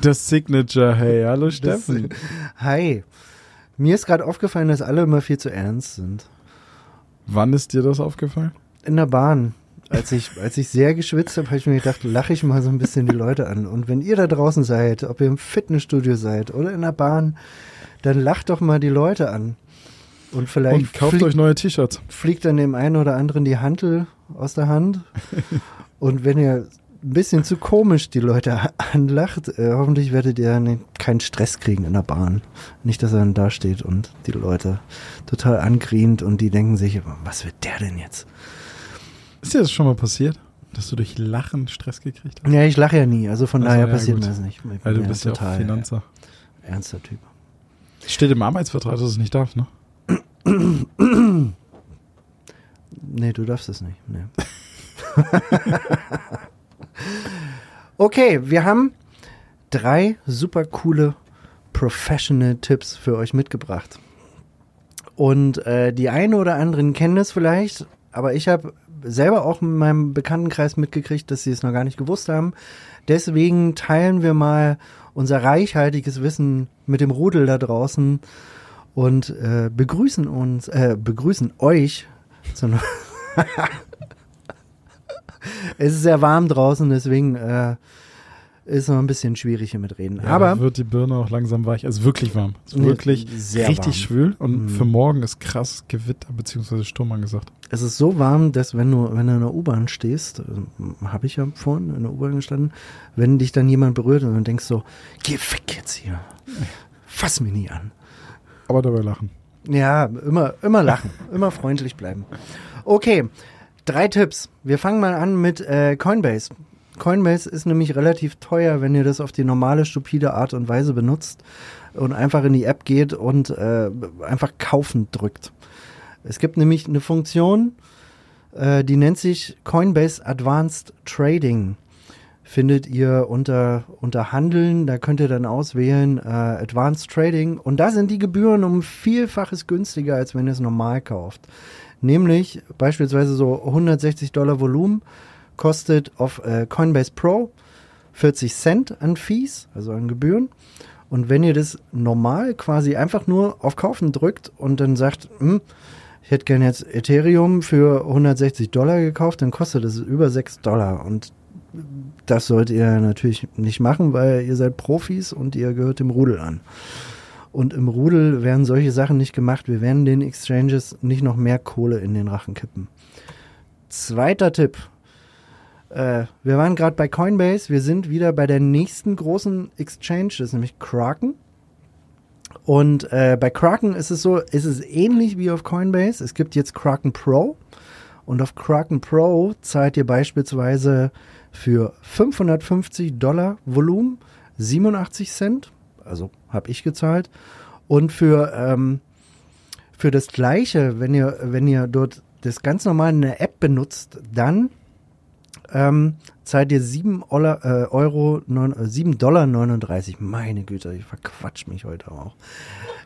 Das Signature, hey, hallo Steffen. Hi. Mir ist gerade aufgefallen, dass alle immer viel zu ernst sind. Wann ist dir das aufgefallen? In der Bahn. Als ich, als ich sehr geschwitzt habe, habe ich mir gedacht, lache ich mal so ein bisschen die Leute an. Und wenn ihr da draußen seid, ob ihr im Fitnessstudio seid oder in der Bahn, dann lacht doch mal die Leute an. Und vielleicht Und kauft fliegt, euch neue T-Shirts. fliegt dann dem einen oder anderen die Hantel aus der Hand. Und wenn ihr ein bisschen zu komisch die Leute anlacht, äh, hoffentlich werdet ihr ne, keinen Stress kriegen in der Bahn. Nicht, dass er dann da steht und die Leute total angrient und die denken sich, was wird der denn jetzt? Ist dir das schon mal passiert? Dass du durch Lachen Stress gekriegt hast? Ja, ich lache ja nie, also von Also, daher ja, passiert mir das nicht. Weil du bist ja auch total Finanzer. ernster Typ. Steht im Arbeitsvertrag, dass es nicht darfst, ne? Nee, du darfst es nicht. Nee. okay, wir haben drei super coole Professional Tipps für euch mitgebracht. Und äh, die einen oder anderen kennen es vielleicht, aber ich habe selber auch in meinem Bekanntenkreis mitgekriegt, dass sie es noch gar nicht gewusst haben. Deswegen teilen wir mal unser reichhaltiges Wissen mit dem Rudel da draußen und äh, begrüßen uns, äh, begrüßen euch zu es ist sehr warm draußen, deswegen äh, ist noch ein bisschen schwierig hier mit reden. Ja, Aber wird die Birne auch langsam weich. Es ist wirklich warm. Es ist wirklich sehr richtig warm. schwül. Und Mhm. für morgen ist krass Gewitter bzw. Sturm angesagt. es ist so warm, dass wenn du, wenn du in der U-Bahn stehst, äh, habe ich ja vorhin in der U-Bahn gestanden, wenn dich dann jemand berührt und du denkst so, geh weg jetzt hier. Fass mich nie an. Aber dabei lachen. Ja, immer, immer lachen, immer freundlich bleiben. Okay, drei Tipps. Wir fangen mal an mit äh, Coinbase. Coinbase ist nämlich relativ teuer, wenn ihr das auf die normale, stupide Art und Weise benutzt und einfach in die App geht und äh, einfach kaufen drückt. Es gibt nämlich eine Funktion, äh, die nennt sich Coinbase Advanced Trading. Findet ihr unter, unter Handeln, da könnt ihr dann auswählen äh, Advanced Trading und da sind die Gebühren um Vielfaches günstiger, als wenn ihr es normal kauft. Nämlich beispielsweise so 160 Dollar Volumen kostet auf äh, Coinbase Pro 40 Cent an Fees, also an Gebühren. Und wenn ihr das normal quasi einfach nur auf Kaufen drückt und dann sagt, hm, ich hätte gerne jetzt Ethereum für 160 Dollar gekauft, dann kostet es über 6 Dollar. Und das solltet ihr natürlich nicht machen, weil ihr seid Profis und ihr gehört dem Rudel an. Und im Rudel werden solche Sachen nicht gemacht. Wir werden den Exchanges nicht noch mehr Kohle in den Rachen kippen. Zweiter Tipp. Äh, wir waren gerade bei Coinbase. Wir sind wieder bei der nächsten großen Exchange, das ist nämlich Kraken. Und äh, bei Kraken ist es so, ist es ähnlich wie auf Coinbase. Es gibt jetzt Kraken Pro. Und auf Kraken Pro zahlt ihr beispielsweise für 550 Dollar Volumen 87 Cent. Also habe ich gezahlt. Und für, ähm, für das gleiche, wenn ihr, wenn ihr dort das ganz normal in der App benutzt, dann ähm, zahlt ihr 7 Ola- äh, Euro, neun, äh, 7 Dollar 39. Meine Güte, ich verquatsch mich heute auch.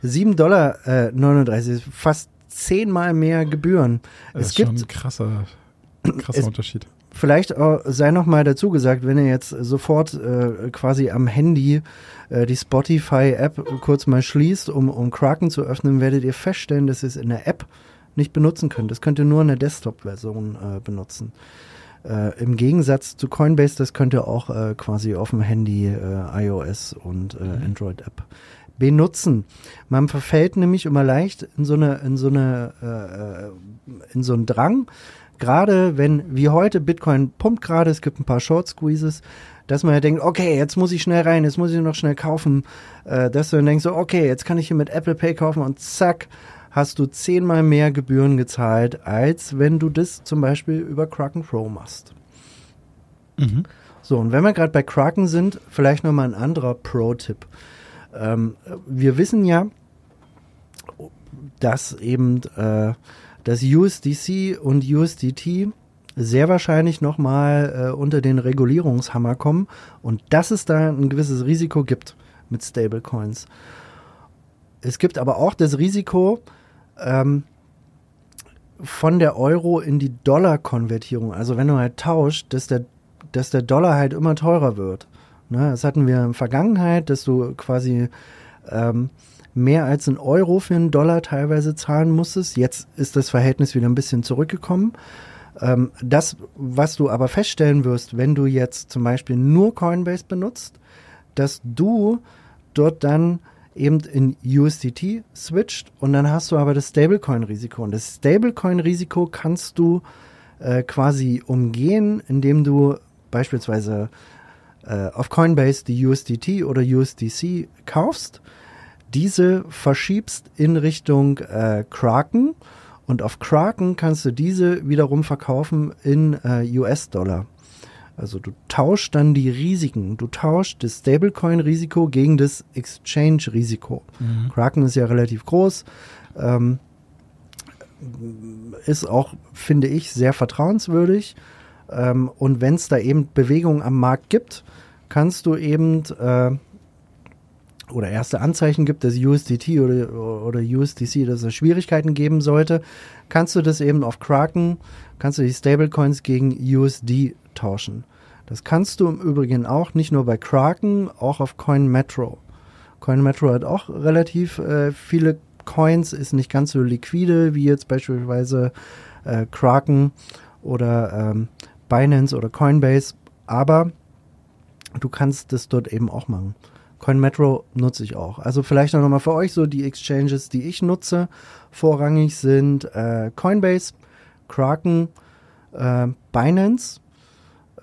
7 Dollar äh, 39, ist fast zehnmal mehr Gebühren. Das es ist schon gibt ein krasser, krasser Es- Unterschied. Vielleicht auch, sei noch mal dazu gesagt, wenn ihr jetzt sofort äh, quasi am Handy äh, die Spotify-App kurz mal schließt, um, um Kraken zu öffnen, werdet ihr feststellen, dass ihr es in der App nicht benutzen könnt. Das könnt ihr nur in der Desktop-Version äh, benutzen. Äh, Im Gegensatz zu Coinbase, das könnt ihr auch äh, quasi auf dem Handy äh, iOS und äh, Android-App benutzen. Man verfällt nämlich immer leicht in so eine, in so eine, äh, äh, in so einen Drang, gerade wenn, wie heute, Bitcoin pumpt gerade, es gibt ein paar Short Squeezes, dass man ja denkt, okay, jetzt muss ich schnell rein, jetzt muss ich noch schnell kaufen, äh, dass du dann denkst, so, okay, jetzt kann ich hier mit Apple Pay kaufen und zack, hast du zehnmal mehr Gebühren gezahlt, als wenn du das zum Beispiel über Kraken Pro machst. Mhm. So, und wenn wir gerade bei Kraken sind, vielleicht nochmal ein anderer Pro-Tipp. Ähm, wir wissen ja, dass eben äh, das USDC und USDT sehr wahrscheinlich nochmal äh, unter den Regulierungshammer kommen und dass es da ein gewisses Risiko gibt mit Stablecoins. Es gibt aber auch das Risiko ähm, von der Euro in die Dollar-Konvertierung. Also wenn du halt tauscht, dass der, dass der Dollar halt immer teurer wird. Ne, das hatten wir in der Vergangenheit, dass du quasi ähm, mehr als einen Euro für einen Dollar teilweise zahlen musstest. Jetzt ist das Verhältnis wieder ein bisschen zurückgekommen. Ähm, das, was du aber feststellen wirst, wenn du jetzt zum Beispiel nur Coinbase benutzt, dass du dort dann eben in USDT switcht und dann hast du aber das Stablecoin-Risiko. Und das Stablecoin-Risiko kannst du äh, quasi umgehen, indem du beispielsweise äh, auf Coinbase die USDT oder USDC kaufst, diese verschiebst in Richtung äh, Kraken und auf Kraken kannst du diese wiederum verkaufen in äh, US-Dollar. Also du tauschst dann die Risiken. Du tauschst das Stablecoin-Risiko gegen das Exchange-Risiko. Mhm. Kraken ist ja relativ groß. Ähm, ist auch, finde ich, sehr vertrauenswürdig. Ähm, und wenn es da eben Bewegungen am Markt gibt, kannst du eben äh, oder erste Anzeichen gibt, dass USDT oder, oder USDC, dass es Schwierigkeiten geben sollte, kannst du das eben auf Kraken, kannst du die Stablecoins gegen USD tauschen. Das kannst du im Übrigen auch nicht nur bei Kraken, auch auf CoinMetro. CoinMetro hat auch relativ äh, viele Coins, ist nicht ganz so liquide wie jetzt beispielsweise äh, Kraken oder ähm, Binance oder Coinbase, aber du kannst das dort eben auch machen. CoinMetro nutze ich auch. Also vielleicht auch nochmal für euch so die Exchanges, die ich nutze. Vorrangig sind äh, Coinbase, Kraken, äh, Binance.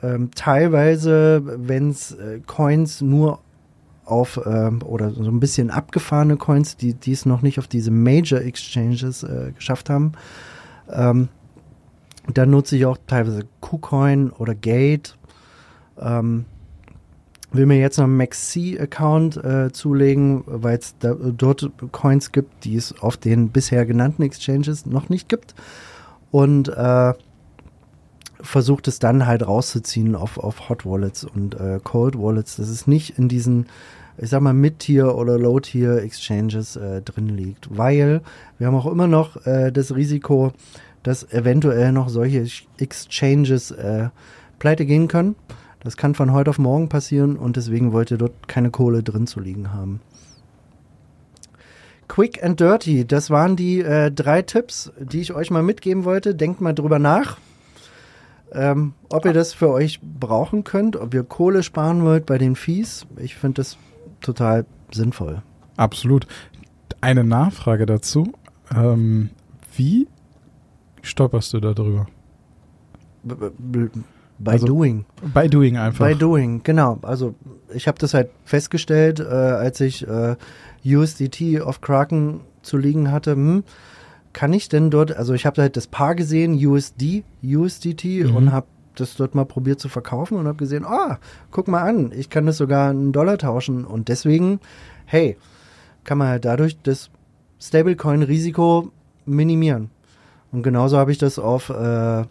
Ähm, teilweise, wenn es äh, Coins nur auf ähm, oder so ein bisschen abgefahrene Coins, die es noch nicht auf diese Major Exchanges äh, geschafft haben, ähm, dann nutze ich auch teilweise KuCoin oder Gate. Ähm, will mir jetzt noch einen Maxi-Account äh, zulegen, weil es dort Coins gibt, die es auf den bisher genannten Exchanges noch nicht gibt. Und äh, versucht es dann halt rauszuziehen auf, auf Hot Wallets und äh, Cold Wallets, dass es nicht in diesen, ich sag mal, Mid-Tier oder Low-Tier Exchanges äh, drin liegt. Weil wir haben auch immer noch äh, das Risiko, dass eventuell noch solche Exchanges äh, pleite gehen können. Das kann von heute auf morgen passieren und deswegen wollt ihr dort keine Kohle drin zu liegen haben. Quick and Dirty, das waren die äh, drei Tipps, die ich euch mal mitgeben wollte. Denkt mal drüber nach, ähm, ob ihr das für euch brauchen könnt, ob ihr Kohle sparen wollt bei den Fees. Ich finde das total sinnvoll. Absolut. Eine Nachfrage dazu. Ähm, wie stolperst du da drüber? By also, doing. By doing einfach. By doing, genau. Also ich habe das halt festgestellt, äh, als ich äh, USDT auf Kraken zu liegen hatte. Hm, kann ich denn dort, also ich habe halt das Paar gesehen, USD, USDT mhm. und habe das dort mal probiert zu verkaufen und habe gesehen, ah, oh, guck mal an, ich kann das sogar einen Dollar tauschen und deswegen, hey, kann man halt dadurch das Stablecoin-Risiko minimieren. Und genauso habe ich das auf äh,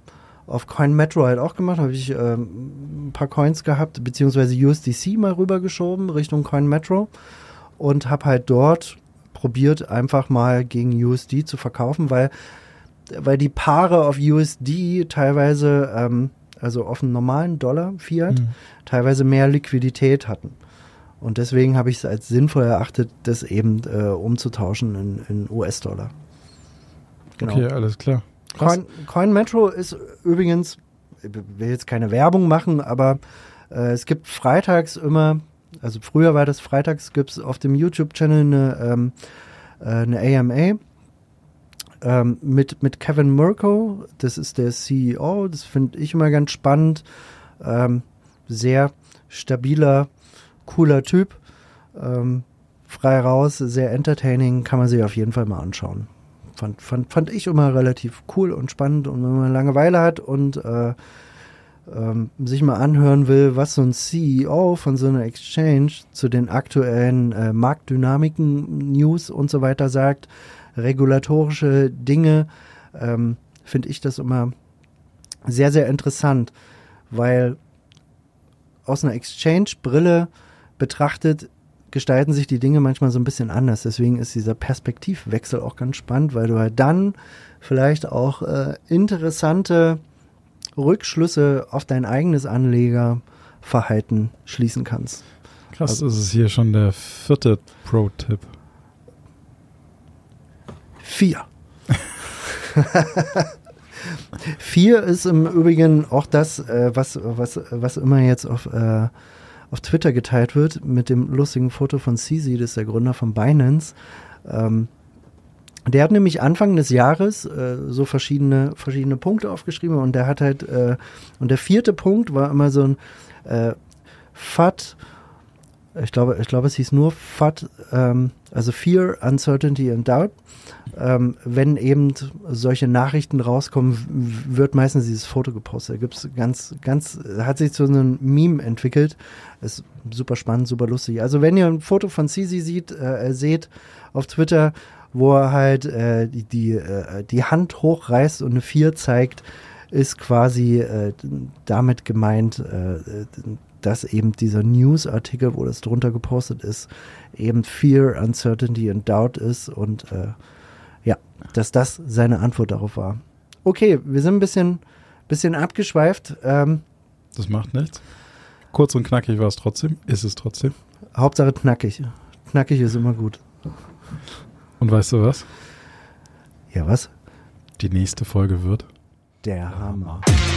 auf Coin Metro halt auch gemacht, habe ich ähm, ein paar Coins gehabt, beziehungsweise USDC mal rübergeschoben Richtung Coin Metro und habe halt dort probiert, einfach mal gegen USD zu verkaufen, weil, weil die Paare auf USD teilweise, ähm, also auf einen normalen Dollar Fiat, mhm. teilweise mehr Liquidität hatten. Und deswegen habe ich es als sinnvoll erachtet, das eben äh, umzutauschen in, in US-Dollar. Genau. Okay, alles klar. Coin, Coin Metro ist übrigens, ich will jetzt keine Werbung machen, aber äh, es gibt freitags immer, also früher war das freitags, gibt es auf dem YouTube-Channel eine, ähm, äh, eine AMA ähm, mit, mit Kevin Mirko, das ist der CEO, das finde ich immer ganz spannend, ähm, sehr stabiler, cooler Typ, ähm, frei raus, sehr entertaining, kann man sich auf jeden Fall mal anschauen fand, fand, fand ich immer relativ cool und spannend. Und wenn man Langeweile hat und äh, ähm, sich mal anhören will, was so ein CEO von so einer Exchange zu den aktuellen äh, Marktdynamiken, News und so weiter sagt, regulatorische Dinge, ähm, finde ich das immer sehr, sehr interessant, weil aus einer Exchange-Brille betrachtet gestalten sich die Dinge manchmal so ein bisschen anders. Deswegen ist dieser Perspektivwechsel auch ganz spannend, weil du halt dann vielleicht auch äh, interessante Rückschlüsse auf dein eigenes Anlegerverhalten schließen kannst. Krass, also, das ist hier schon der vierte Pro-Tipp. Vier. Vier ist im Übrigen auch das, äh, was, was, was immer jetzt auf, äh, auf Twitter geteilt wird, mit dem lustigen Foto von CZ, das ist der Gründer von Binance. Ähm, der hat nämlich Anfang des Jahres äh, so verschiedene, verschiedene Punkte aufgeschrieben und der hat halt, äh, und der vierte Punkt war immer so ein äh, FAT, ich glaube, ich glaube, es hieß nur FAT, ähm, also Fear, Uncertainty and Doubt. Ähm, wenn eben solche Nachrichten rauskommen, wird meistens dieses Foto gepostet. Da gibt es ganz, ganz, hat sich so ein Meme entwickelt. Ist super spannend, super lustig. Also wenn ihr ein Foto von Sisi sieht, äh, seht auf Twitter, wo er halt äh, die, die, äh, die Hand hochreißt und eine 4 zeigt, ist quasi äh, damit gemeint, äh, dass eben dieser News-Artikel, wo das drunter gepostet ist, eben Fear, Uncertainty and Doubt ist und äh, ja, dass das seine Antwort darauf war. Okay, wir sind ein bisschen, bisschen abgeschweift. Ähm, das macht nichts. Kurz und knackig war es trotzdem. Ist es trotzdem. Hauptsache knackig. Knackig ist immer gut. Und weißt du was? Ja, was? Die nächste Folge wird der Hammer. Hammer.